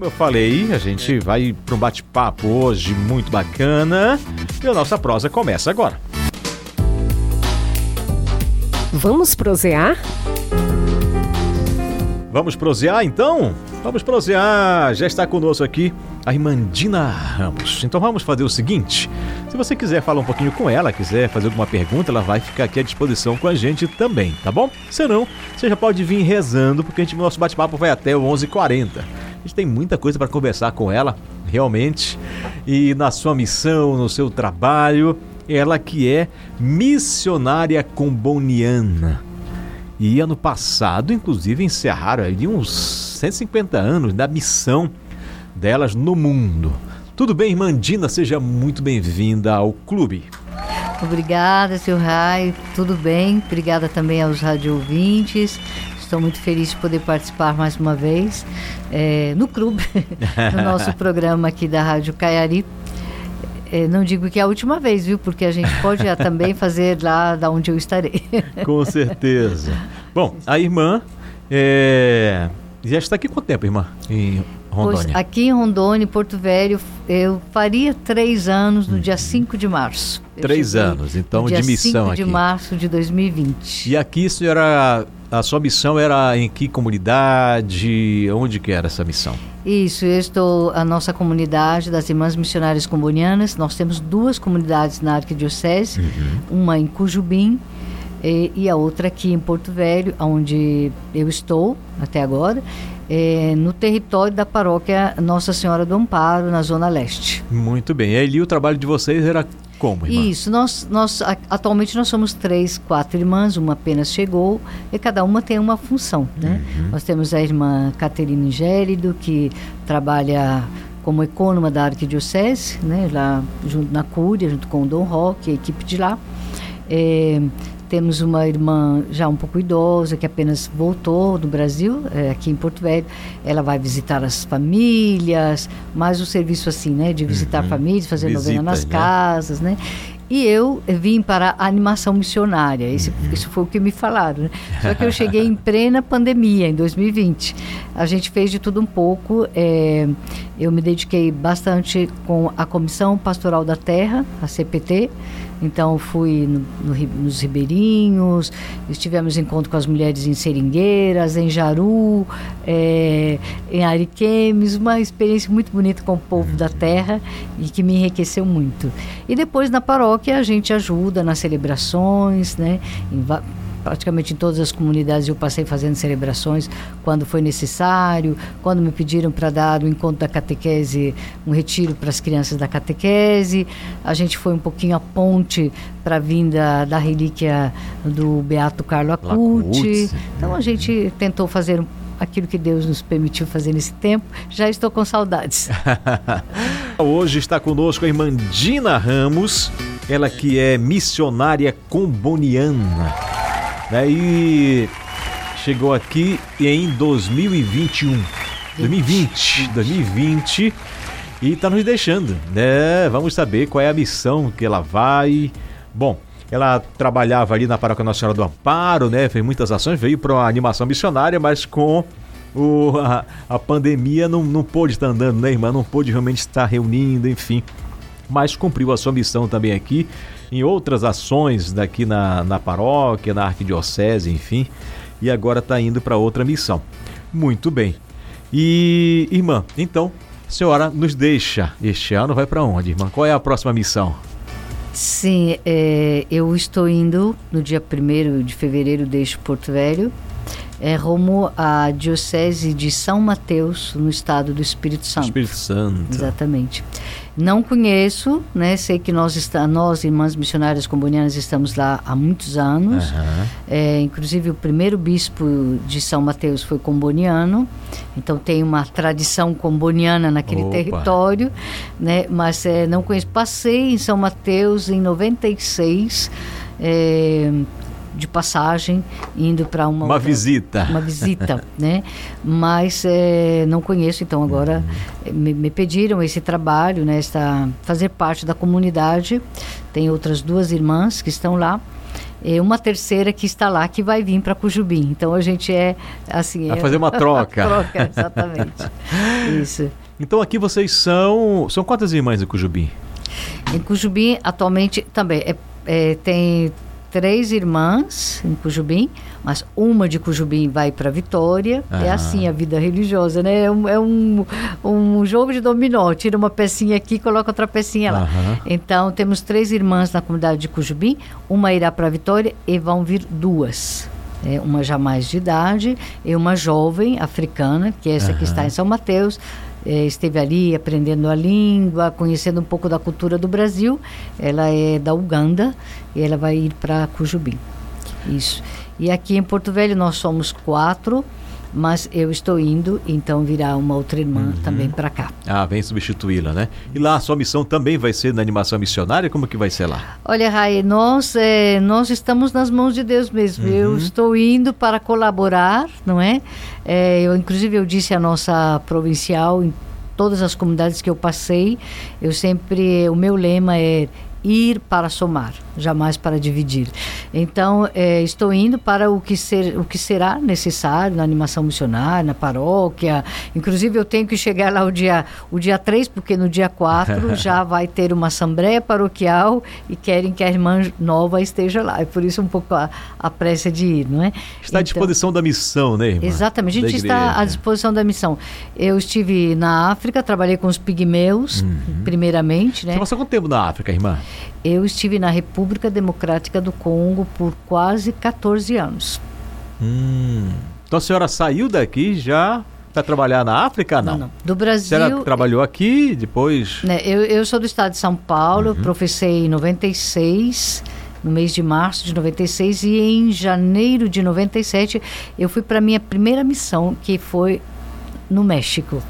Como eu falei, a gente vai para um bate-papo hoje muito bacana e a nossa prosa começa agora. Vamos prosear? Vamos prosear então? Vamos prosear! Já está conosco aqui a Irmandina Ramos. Então vamos fazer o seguinte: se você quiser falar um pouquinho com ela, quiser fazer alguma pergunta, ela vai ficar aqui à disposição com a gente também, tá bom? Se não, você já pode vir rezando, porque a gente, nosso bate-papo vai até o 11h40. A gente tem muita coisa para conversar com ela, realmente. E na sua missão, no seu trabalho, ela que é missionária comboniana e ano passado, inclusive, encerraram ali uns 150 anos da missão delas no mundo. Tudo bem, irmã Dina? Seja muito bem-vinda ao clube. Obrigada, seu Rai. Tudo bem? Obrigada também aos rádio ouvintes. Estou muito feliz de poder participar mais uma vez é, no clube, no nosso programa aqui da Rádio Caiari. É, não digo que é a última vez, viu? Porque a gente pode também fazer lá da onde eu estarei. Com certeza. Bom, a irmã é, já está aqui quanto tempo, irmã? Em Rondônia? Pois, aqui em Rondônia, Porto Velho, eu faria três anos no dia 5 de março. Eu Três anos, então, de missão 5 aqui. de março de 2020. E aqui, senhora, a sua missão era em que comunidade? Onde que era essa missão? Isso, eu estou, a nossa comunidade das Irmãs Missionárias Combonianas, nós temos duas comunidades na Arquidiocese, uma em Cujubim eh, e a outra aqui em Porto Velho, onde eu estou até agora, eh, no território da paróquia Nossa Senhora do Amparo, na Zona Leste. Muito bem. E ali o trabalho de vocês era como, irmã? Isso, nós, nós atualmente nós somos três, quatro irmãs, uma apenas chegou e cada uma tem uma função, né? Nós temos a irmã Caterina Ingérido, que trabalha como ecônoma da Arquidiocese, né? Lá junto na Cúria, junto com o Dom Roque, a equipe de lá. É, temos uma irmã já um pouco idosa que apenas voltou do Brasil, é, aqui em Porto Velho. Ela vai visitar as famílias, mais o serviço assim, né? De visitar famílias, fazer novena nas né? casas, né? E eu vim para a animação missionária. Esse, Isso foi o que me falaram. Né? Só que eu cheguei em plena pandemia, em 2020. A gente fez de tudo um pouco. é, eu me dediquei bastante com a Comissão Pastoral da Terra, a CPT. Então fui no- no nos ribeirinhos, estivemos em encontro com as mulheres em Seringueiras, em Jaru, é, em Ariquemes, uma experiência muito bonita com o povo da terra e que me enriqueceu muito. E depois na paróquia a gente ajuda nas celebrações, né? Em praticamente em todas as comunidades eu passei fazendo celebrações quando foi necessário, quando me pediram para dar o encontro da catequese, um retiro para as crianças da catequese. A gente foi um pouquinho a ponte para a vinda da relíquia do Beato Carlo Acuti. Então a gente tentou fazer um- aquilo que Deus nos permitiu fazer nesse tempo. Já estou com saudades. Hoje está conosco a irmã Dina Ramos, ela que é missionária comboniana. Né? E chegou aqui em 2021. 2020. 2020. E está nos deixando, né? Vamos saber qual é a missão que ela vai. Bom, ela trabalhava ali na Paróquia Nossa Senhora do Amparo, né? Fez muitas ações, veio para uma animação missionária, mas com o, a, a pandemia não, não pôde estar andando, né, irmã? Não pôde realmente estar reunindo, enfim. Mas cumpriu a sua missão também aqui, em outras ações daqui na, na paróquia, na arquidiocese, enfim. E agora está indo para outra missão. Muito bem. E, irmã, então, a senhora nos deixa. Este ano vai para onde, irmã? Qual é a próxima missão? Sim, é, eu estou indo no dia 1 de fevereiro, deixo Porto Velho, é, rumo à Diocese de São Mateus, no estado do Espírito Santo. Espírito Santo. Exatamente. Não conheço, né? Sei que nós, está, nós irmãs missionárias combonianas, estamos lá há muitos anos. Aham. É, inclusive, o primeiro bispo de São Mateus foi comboniano, então tem uma tradição comboniana naquele Opa. território, né? mas é, não conheço. Passei em São Mateus em 96, é, de passagem, indo para uma, Uma outra- visita. uma visita, né? Mas é, não conheço, então agora eh, me, me pediram esse trabalho, né? Esta, fazer parte da comunidade. Tem outras duas irmãs que estão lá. e uma terceira que está lá que vai vir para Cujubim. Então a gente é assim. Vai é, fazer uma troca. troca, exatamente. Isso. Então aqui vocês são. São quantas irmãs em Cujubim? Em Cujubim, atualmente, também é, é, tem três irmãs em Cujubim, mas uma de Cujubim vai para Vitória. É Ah. assim a vida religiosa, né? É um, é um, um jogo de dominó. Tira uma pecinha aqui, coloca outra pecinha lá. Aham. Então, temos três irmãs na comunidade de Cujubim. Uma irá para Vitória e vão vir duas. É, uma já mais de idade e uma jovem africana, que é essa que Aham. está em São Mateus. É, esteve ali aprendendo a língua, conhecendo um pouco da cultura do Brasil. Ela é da Uganda e ela vai ir para Cujubim. Isso. E aqui em Porto Velho nós somos quatro, mas eu estou indo, então virá uma outra irmã também para cá. Ah, vem substituí-la, né? E lá a sua missão também vai ser na animação missionária? Como que vai ser lá? Olha, Rai, nós, eh, nós estamos nas mãos de Deus mesmo. Eu estou indo para colaborar, não é? Eh, eu, inclusive, eu disse à nossa provincial, em todas as comunidades que eu passei, eu sempre, o meu lema é ir para somar, jamais para dividir. Então, eh, estou indo para o que, ser, o que será necessário na animação missionária, na paróquia. Inclusive, eu tenho que chegar lá o dia, o dia 3, porque no dia 4 já vai ter uma assembleia paroquial e querem que a irmã nova esteja lá. É por isso um pouco a, a pressa de ir, não é? Está à Então- disposição da missão, né, irmã? Exatamente, a gente está à disposição da missão. Eu estive na África, trabalhei com os pigmeus, Uhum. primeiramente, né? Você passou quanto tempo na África, irmã? Eu estive na República Democrática do Congo por quase 14 anos. Hum. Então a senhora saiu daqui já para trabalhar na África? Não. Do A Brasil. senhora trabalhou aqui, depois. né, eu, eu sou do estado de São Paulo, Uhum. professei em 96, no mês de março de 96, e em janeiro de 97 eu fui para minha primeira missão, que foi no México.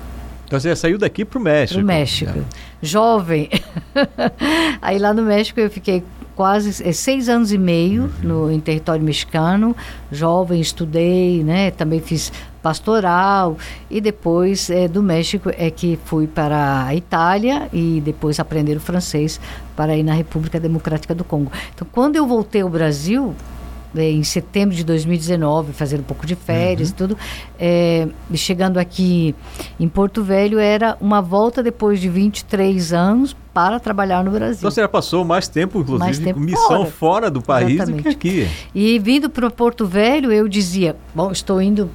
Então você saiu daqui para o México. Pro México. Jovem. Aí lá no México eu fiquei quase eh, seis anos e meio no, em território mexicano. Jovem, estudei, né? Também fiz pastoral. E depois eh, do México é que fui para a Itália e depois aprender o francês para ir na República Democrática do Congo. Então, quando eu voltei ao Brasil, em setembro de 2019, fazer um pouco de férias e tudo. e chegando aqui em Porto Velho, era uma volta depois de 23 anos para trabalhar no Brasil. Então a senhora passou mais tempo, inclusive, Mais tempo com missão fora. fora, do país do Exatamente. que aqui. E vindo para Porto Velho, eu dizia: bom, estou indo.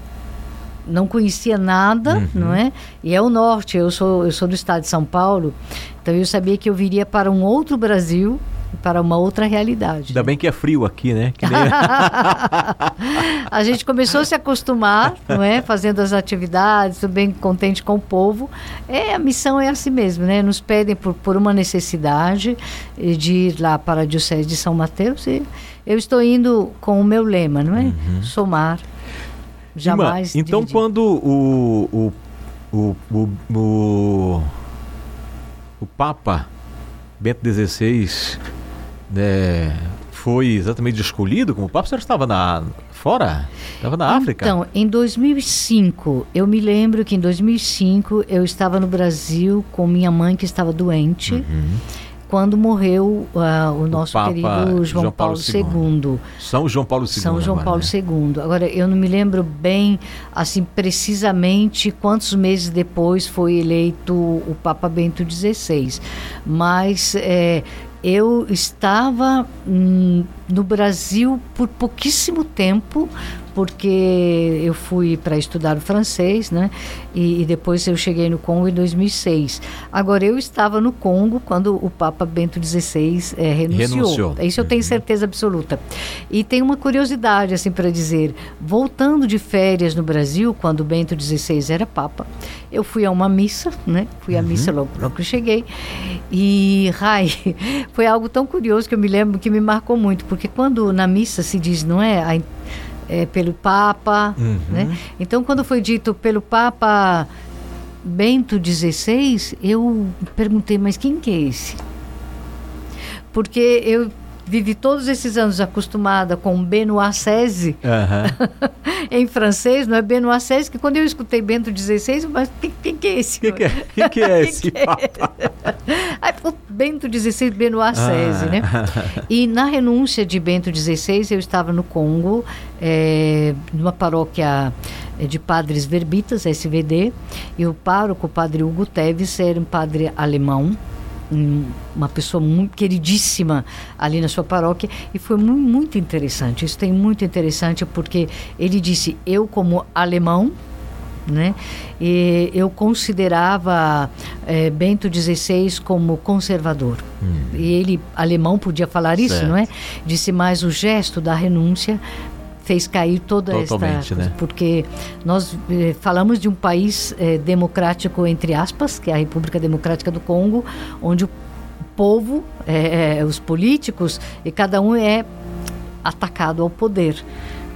Não conhecia nada, Uhum. não é? E é o norte, eu sou, eu sou do estado de São Paulo, então eu sabia que eu viria para um outro Brasil, para uma outra realidade. Ainda bem que é frio aqui, né? Nem- a gente começou a se acostumar, não é? Fazendo as atividades, bem contente com o povo. É, a missão é assim mesmo, né? Nos pedem por, por uma necessidade eh, de ir lá para a Diocese de São Mateus e eu estou indo com o meu lema, não é? Somar. Irmã, Jamais. então dividir. quando o, o, o, o, o, o Papa Bento XVI né, foi exatamente escolhido como Papa, a senhora estava na, fora? Estava na África? Então, em 2005, eu me lembro que em 2005 eu estava no Brasil com minha mãe que estava doente. Quando morreu ah, o nosso Papa querido João, João Paulo Paulo, II. II. São João Paulo II. São João agora, Paulo né? II. Agora, eu não me lembro bem, assim, precisamente quantos meses depois foi eleito o Papa Bento XVI. Mas é, eu estava hum, no Brasil por pouquíssimo tempo, porque eu fui para estudar o francês, né? E, e depois eu cheguei no Congo em 2006. Agora, eu estava no Congo quando o Papa Bento XVI é, renunciou. Renunciou. Isso eu tenho certeza absoluta. E tem uma curiosidade, assim, para dizer. Voltando de férias no Brasil, quando Bento XVI era Papa, eu fui a uma missa, né? Fui à missa logo, logo que eu cheguei. E, Rai, foi algo tão curioso que eu me lembro que me marcou muito, porque quando na missa se diz, não é? A, é pelo Papa, Uhum. né? Então, quando foi dito pelo Papa Bento XVI, eu perguntei, mas quem que é esse? Porque eu vivi todos esses anos acostumada com Benoit XVI em francês, não é Benoit XVI, que quando eu escutei Bento XVI, mas quem, quem que é esse? O que, que é, que que é Quem esse que é? papa? Aí, o Bento XVI, Benoit XVI, Ah. né? E na renúncia de Bento XVI, eu estava no Congo, eh, numa paróquia eh, de padres verbitas, SVD, e o pároco, o padre Hugo Teves, era um padre alemão, um- uma pessoa muito queridíssima ali na sua paróquia, e foi mu- muito interessante. Isso tem muito interessante porque ele disse: Eu, como alemão, né? E eu considerava eh, Bento XVI como conservador. E ele, alemão, podia falar isso, Certo. não é? Disse, mas o gesto da renúncia fez cair toda Totalmente, esta... né? Porque nós eh, falamos de um país eh, democrático, entre aspas, que é a República Democrática do Congo, onde o povo, eh, eh, os políticos, e cada um é atacado ao poder,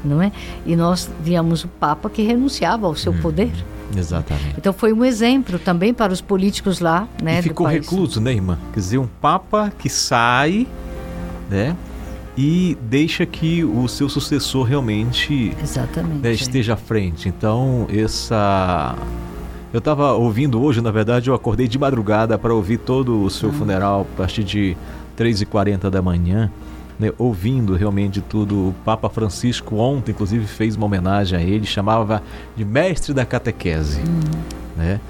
não é? E nós víamos o Papa que renunciava ao Hum. seu poder. Exatamente. Então foi um exemplo também para os políticos lá, né? e ficou recluso, né, irmã? Quer dizer, um papa que sai, né? E deixa que o seu sucessor realmente né, esteja à frente. Então, essa. Eu estava ouvindo hoje, na verdade, eu acordei de madrugada para ouvir todo o Ah. seu funeral a partir de 3h40 da manhã, né, ouvindo realmente tudo. O Papa Francisco ontem, inclusive, fez uma homenagem a ele, chamava de Mestre da Catequese, né?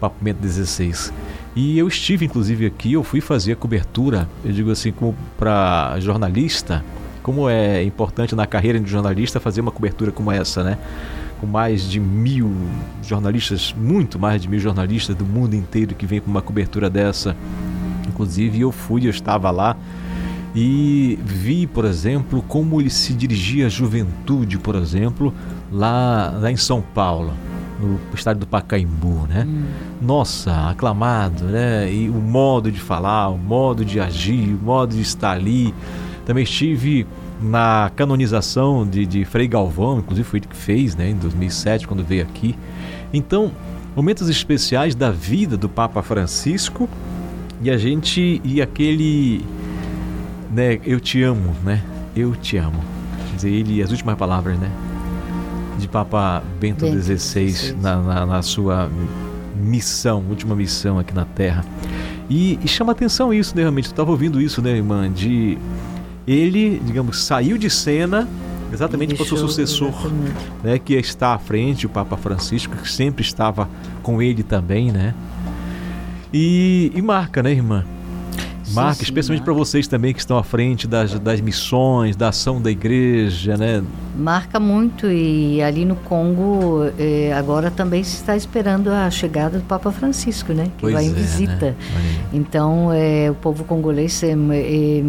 Papa Bento XVI. E eu estive, inclusive, aqui, eu fui fazer a cobertura, eu digo assim, como para jornalista, como é importante na carreira de jornalista fazer uma cobertura como essa, né? Com mais de mil jornalistas, muito mais de mil jornalistas do mundo inteiro que vêm para uma cobertura dessa. Inclusive, eu fui, eu estava lá e vi, por exemplo, como ele se dirigia à juventude, por exemplo, lá, lá em São Paulo, no estádio do Pacaembu, né? Nossa, aclamado, né? E o modo de falar, o modo de agir, o modo de estar ali. Também estive na canonização de, de Frei Galvão, inclusive foi ele que fez, né? Em 2007, quando veio aqui. Então, momentos especiais da vida do Papa Francisco e a gente e aquele né, eu te amo, né? Eu te amo. Dizer, ele as últimas palavras, né? De Papa Bento Bento XVI XVI. na, na, na sua missão, última missão aqui na Terra. E, e chama atenção isso, né? Realmente, eu estava ouvindo isso, né, irmã? De ele, digamos, saiu de cena exatamente para o seu sucessor exatamente. né, que está à frente, o Papa Francisco, que sempre estava com ele também, né? E, e marca, né, irmã? Marca, sim, especialmente para vocês também que estão à frente das, das missões, da ação da igreja, né? Marca muito e ali no Congo eh, agora também se está esperando a chegada do Papa Francisco, né? Que Pois vai é, em visita. né? Olha aí. Então eh, o povo congolês eh, eh,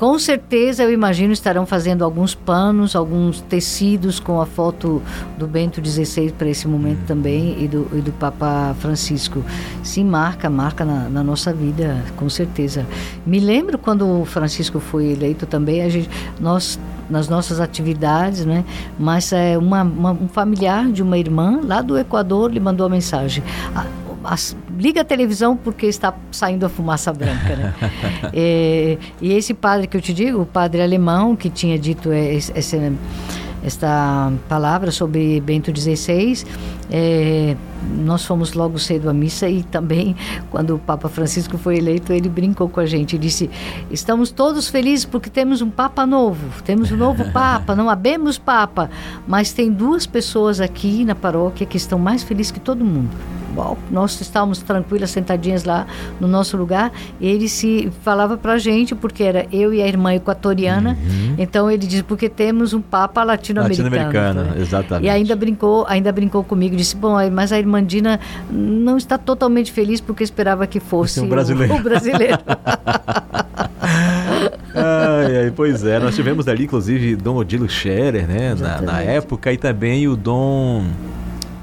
com certeza eu imagino estarão fazendo alguns panos, alguns tecidos com a foto do Bento XVI para esse momento também e do, e do Papa Francisco. Sim, marca, marca na, na nossa vida, com certeza. Me lembro quando o Francisco foi eleito também, a gente, nós nas nossas atividades, né? Mas é uma, uma- um familiar de uma irmã lá do Equador lhe mandou a mensagem. "Ah, as- liga a televisão porque está saindo a fumaça branca, né? É, e esse padre que eu te digo, o padre alemão que tinha dito esse, esse- esta palavra sobre Bento XVI, é, nós fomos logo cedo à missa e também quando o Papa Francisco foi eleito ele brincou com a gente, disse estamos todos felizes porque temos um Papa novo, temos um novo Papa, não habemos Papa, mas tem duas pessoas aqui na paróquia que estão mais felizes que todo mundo. Nós estávamos tranquilas, sentadinhas lá no nosso lugar, e ele se falava pra gente, porque era eu e a irmã equatoriana, então ele diz, porque temos um Papa latino-americano. Latino-americano, né? exatamente. E ainda brincou, ainda brincou comigo, disse, bom, mas a irmã Dina não está totalmente feliz porque esperava que fosse um o- brasileiro. o brasileiro. Ai, ai, pois é, nós tivemos ali, inclusive, Dom Odilo Scherer, né? Na, na época, e também o Dom,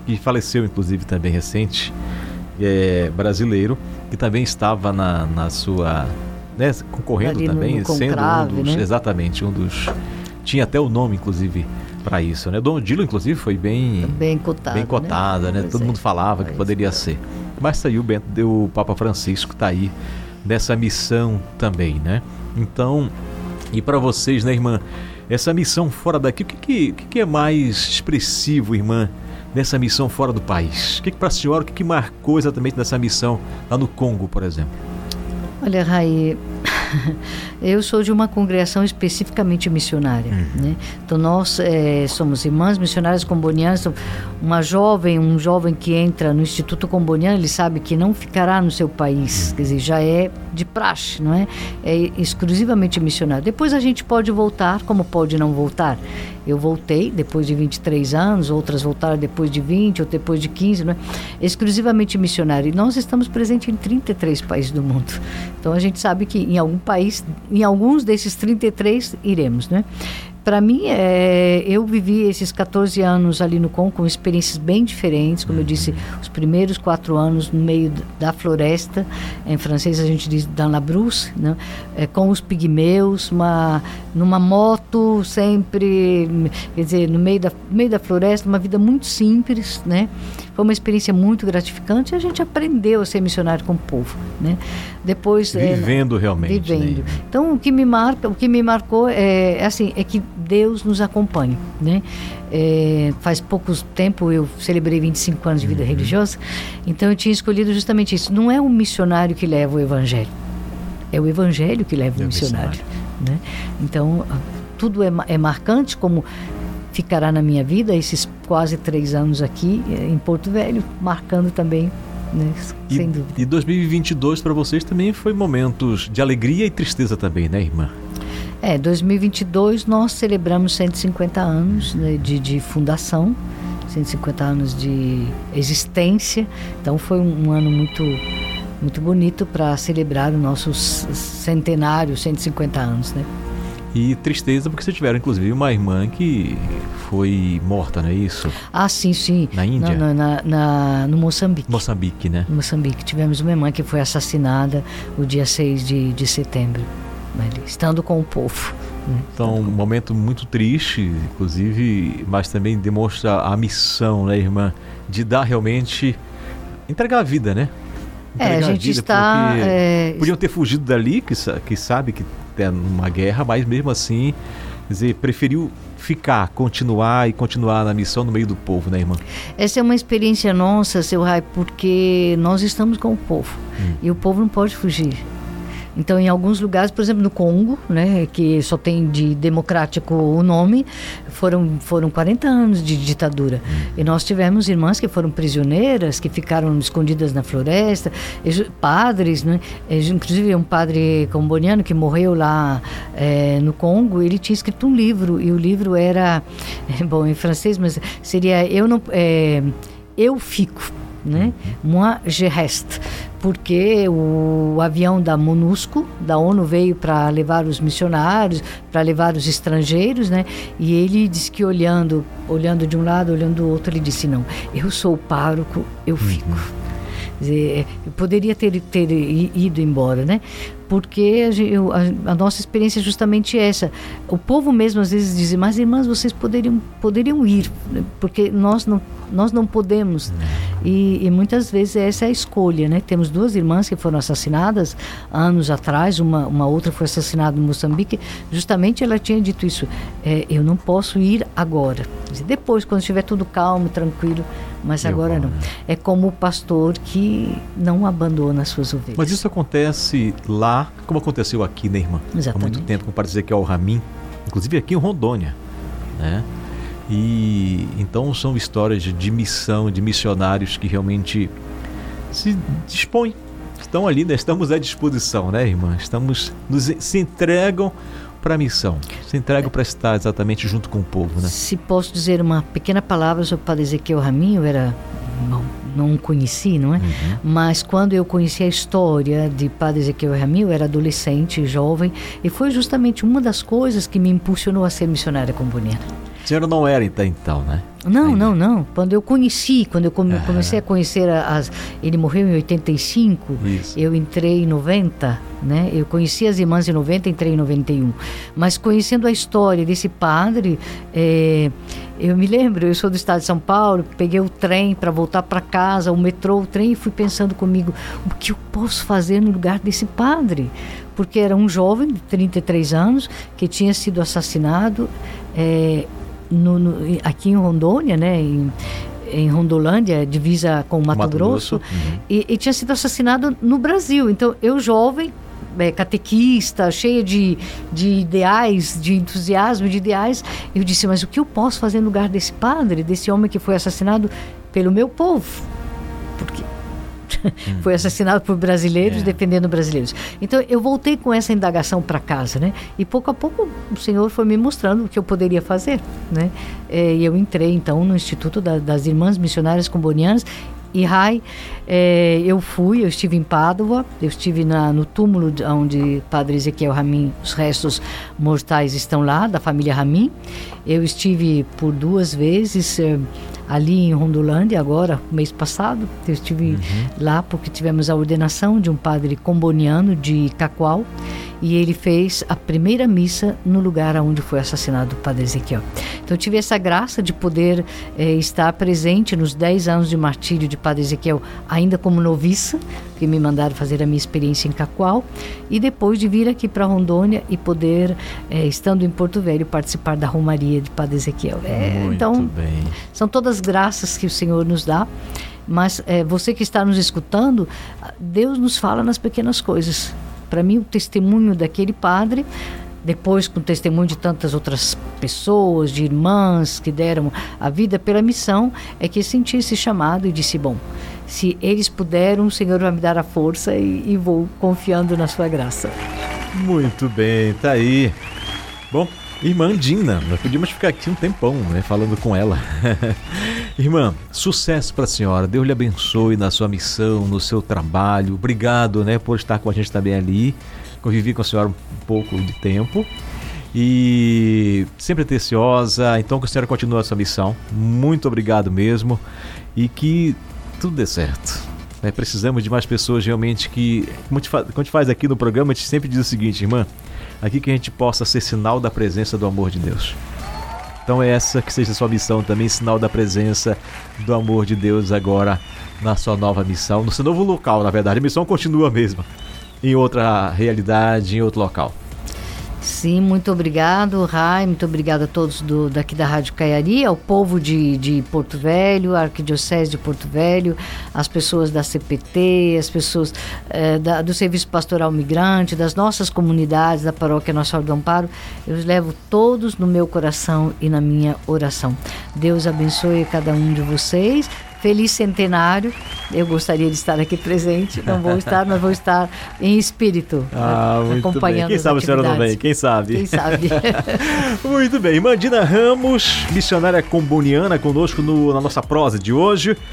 que faleceu, inclusive, também recente, é, brasileiro, que também estava na, na sua. Né, concorrendo no- também, no sendo um dos. né? Exatamente, um dos. Tinha até o nome, inclusive, para isso, né? Dom Odilo, inclusive, foi bem. Bem cotado. bem cotada, né? Pois Todo é. mundo falava que Pois poderia é. ser. Mas saiu o Bento, o Papa Francisco tá aí nessa missão também, né? Então, E para vocês, né, irmã, essa missão fora daqui, o que, que, que é mais expressivo, irmã, nessa missão fora do país? O que, que para a senhora, o que, que marcou exatamente nessa missão lá no Congo, por exemplo? Olha, Raí, eu sou de uma congregação especificamente missionária. Uhum. Né? Então, nós é, somos irmãs missionárias combonianas. Uma jovem, um jovem que entra no Instituto Comboniano, ele sabe que não ficará no seu país. Uhum. Quer dizer, já é de praxe, não é? É exclusivamente missionário. Depois a gente pode voltar, como pode não voltar. Eu voltei depois de 23 anos, outras voltaram depois de 20 ou depois de 15, não é? Exclusivamente missionário. E nós estamos presentes em 33 países do mundo. Então a gente sabe que em algum país, em alguns desses 33 iremos, né? para mim, é, eu vivi esses 14 anos ali no Congo com experiências bem diferentes. Como eu disse, os primeiros quatro anos no meio da floresta, em francês a gente diz dans la brousse, né? É, com os pigmeus, uma, numa moto, sempre, quer dizer, no meio da, meio da floresta, uma vida muito simples, né? Foi uma experiência muito gratificante e a gente aprendeu a ser missionário com o povo, né? Depois é, vivendo é, realmente. Vivendo. Né? Então o que me marca, o que me marcou é, é assim, é que Deus nos acompanha, né? É, faz pouco tempo eu celebrei 25 anos de vida uhum. religiosa, então eu tinha escolhido justamente isso. Não é o missionário que leva o evangelho, é o evangelho que leva é o missionário, né? Então tudo é, é marcante como ficará na minha vida esses quase três anos aqui eh, em Porto Velho, marcando também né? E, sem dúvida. E 2022 para vocês também foi momentos de alegria e tristeza também, né, irmã? É, 2022 nós celebramos 150 anos né, de, de fundação, 150 anos de existência. Então foi um, um ano muito muito bonito para celebrar o nosso centenário, 150 anos, né? E tristeza porque vocês tiveram, inclusive, uma irmã que foi morta, não é isso? Ah, sim, sim. Na Índia? Na, na, na, no Moçambique. Moçambique, né? No Moçambique. Tivemos uma irmã que foi assassinada o dia 6 de, de setembro, né? estando com o povo. Né? Então, um momento muito triste, inclusive, mas também demonstra a missão, né, irmã? De dar realmente. entregar a vida, né? É, a gente a está. É... Podiam ter fugido dali, que, que sabe que é numa guerra, mas mesmo assim, dizer, preferiu ficar, continuar e continuar na missão no meio do povo, né, irmã? Essa é uma experiência nossa, seu Rai, porque nós estamos com o povo hum. e o povo não pode fugir. Então, em alguns lugares, por exemplo, no Congo, né, que só tem de democrático o nome, foram, foram 40 anos de ditadura. E nós tivemos irmãs que foram prisioneiras, que ficaram escondidas na floresta, padres, né, inclusive um padre comboniano que morreu lá é, no Congo, ele tinha escrito um livro, e o livro era, bom, em francês, mas seria Eu Não... É, eu Fico né? Moi je reste, porque o avião da MONUSCO, da ONU, veio para levar os missionários, para levar os estrangeiros, né? E ele disse que olhando, olhando de um lado, olhando do outro, ele disse não, eu sou o pároco, eu uhum. fico. Uhum. Dizer, eu poderia ter, ter ido embora, né? Porque a, a, a, nossa experiência é justamente essa. O povo mesmo às vezes diz, mas irmãs, vocês poderiam, poderiam ir, né? porque nós não, nós não podemos. E, e, muitas vezes essa é a escolha, né? Temos duas irmãs que foram assassinadas anos atrás, uma, uma outra foi assassinada no Moçambique. Justamente ela tinha dito isso: é, eu não posso ir agora. Depois, quando estiver tudo calmo, tranquilo, mas Meu agora bom, não. É como o pastor que não abandona as suas ovelhas. Mas isso acontece lá, como aconteceu aqui, né, irmã? Exatamente. Há muito tempo, como parece que é o Ramin, inclusive aqui em Rondônia, né? E então são histórias de missão, de missionários que realmente se dispõem, estão ali, né? estamos à disposição, né, irmã? Estamos, nos, se entregam para a missão, se entregam para estar exatamente junto com o povo, né? Se posso dizer uma pequena palavra sobre o Padre Ezequiel Raminho, era bom, não conheci, não é? Uhum. Mas quando eu conheci a história de Padre Ezequiel Raminho, eu era adolescente, jovem, e foi justamente uma das coisas que me impulsionou a ser missionária comboniana. A senhora não era então, né? Não, Ainda. não, não. Quando eu conheci, quando eu come, comecei a conhecer as. Ele morreu em 85, Isso. eu entrei em 90, né? Eu conheci as irmãs em 90, entrei em 91. Mas conhecendo a história desse padre, é, Eu me lembro, eu sou do estado de São Paulo, peguei o trem para voltar para casa, o metrô, o trem, e fui pensando comigo, o que eu posso fazer no lugar desse padre? Porque era um jovem de 33 anos que tinha sido assassinado é, no, no, aqui em Rondônia, né? Em, em Rondolândia, divisa com Mato, Mato Grosso, Grosso. Uhum. E, e, tinha sido assassinado no Brasil. Então, eu jovem, é, catequista, cheia de, de ideais, de entusiasmo, de ideais, eu disse, mas o que eu posso fazer no lugar desse padre, desse homem que foi assassinado pelo meu povo? Porque hum. foi assassinado por brasileiros, é. defendendo brasileiros. Então eu voltei com essa indagação para casa, né? E pouco a pouco o Senhor foi me mostrando o que eu poderia fazer, né? É, e eu entrei então no Instituto da, das Irmãs Missionárias Combonianas e Rai, é, eu fui, eu estive em Pádua, eu estive na, no túmulo onde Padre Ezequiel Ramin, os restos mortais estão lá, da família Ramin. Eu estive por duas vezes é, ali em Rondolândia, agora, mês passado. Eu estive uhum. lá porque tivemos a ordenação de um padre comboniano de Cacoal e ele fez a primeira missa no lugar onde foi assassinado o padre Ezequiel. Então eu tive essa graça de poder eh, estar presente nos 10 anos de martírio de padre Ezequiel, ainda como noviça, que me mandaram fazer a minha experiência em Cacoal, e depois de vir aqui para Rondônia e poder, eh, estando em Porto Velho, participar da Romaria de padre Ezequiel. É, então, bem. são todas graças que o Senhor nos dá mas é, você que está nos escutando, Deus nos fala nas pequenas coisas. Para mim, o testemunho daquele padre depois com o testemunho de tantas outras pessoas, de irmãs que deram a vida pela missão, é que senti esse chamado e disse: bom, se eles puderam, o Senhor vai me dar a força e, e vou confiando na sua graça. Muito bem, tá aí. Bom, Irmã Dina, nós podíamos ficar aqui um tempão, né, falando com ela. Irmã, sucesso para a senhora. Deus lhe abençoe na sua missão, no seu trabalho. Obrigado, né, por estar com a gente também ali. Convivi com a senhora um pouco de tempo e sempre atenciosa. Então que a senhora continue a sua missão. Muito obrigado mesmo e que tudo dê certo. Né, precisamos de mais pessoas realmente que, como a gente faz aqui no programa, a gente sempre diz o seguinte, irmã aqui que a gente possa ser sinal da presença do amor de Deus. Então é essa que seja a sua missão também, sinal da presença do amor de Deus agora na sua nova missão, no seu novo local, na verdade. A missão continua mesmo, em outra realidade, em outro local. Sim, muito obrigado, Rai, muito obrigado a todos do, daqui da Rádio Caiari, ao povo de, de Porto Velho, a Arquidiocese de Porto Velho, as pessoas da CPT, as pessoas eh, da, do Serviço Pastoral Migrante, das nossas comunidades, da Paróquia Nossa Senhora do Amparo, eu os levo todos no meu coração e na minha oração. Deus abençoe cada um de vocês Feliz centenário. Eu gostaria de estar aqui presente. Não vou estar, mas vou estar em espírito, ah, né, acompanhando. Bem. Quem sabe a senhora não vem? Quem sabe? Quem sabe? muito bem. Mandina Ramos, missionária comboniana, conosco no, na nossa prosa de hoje.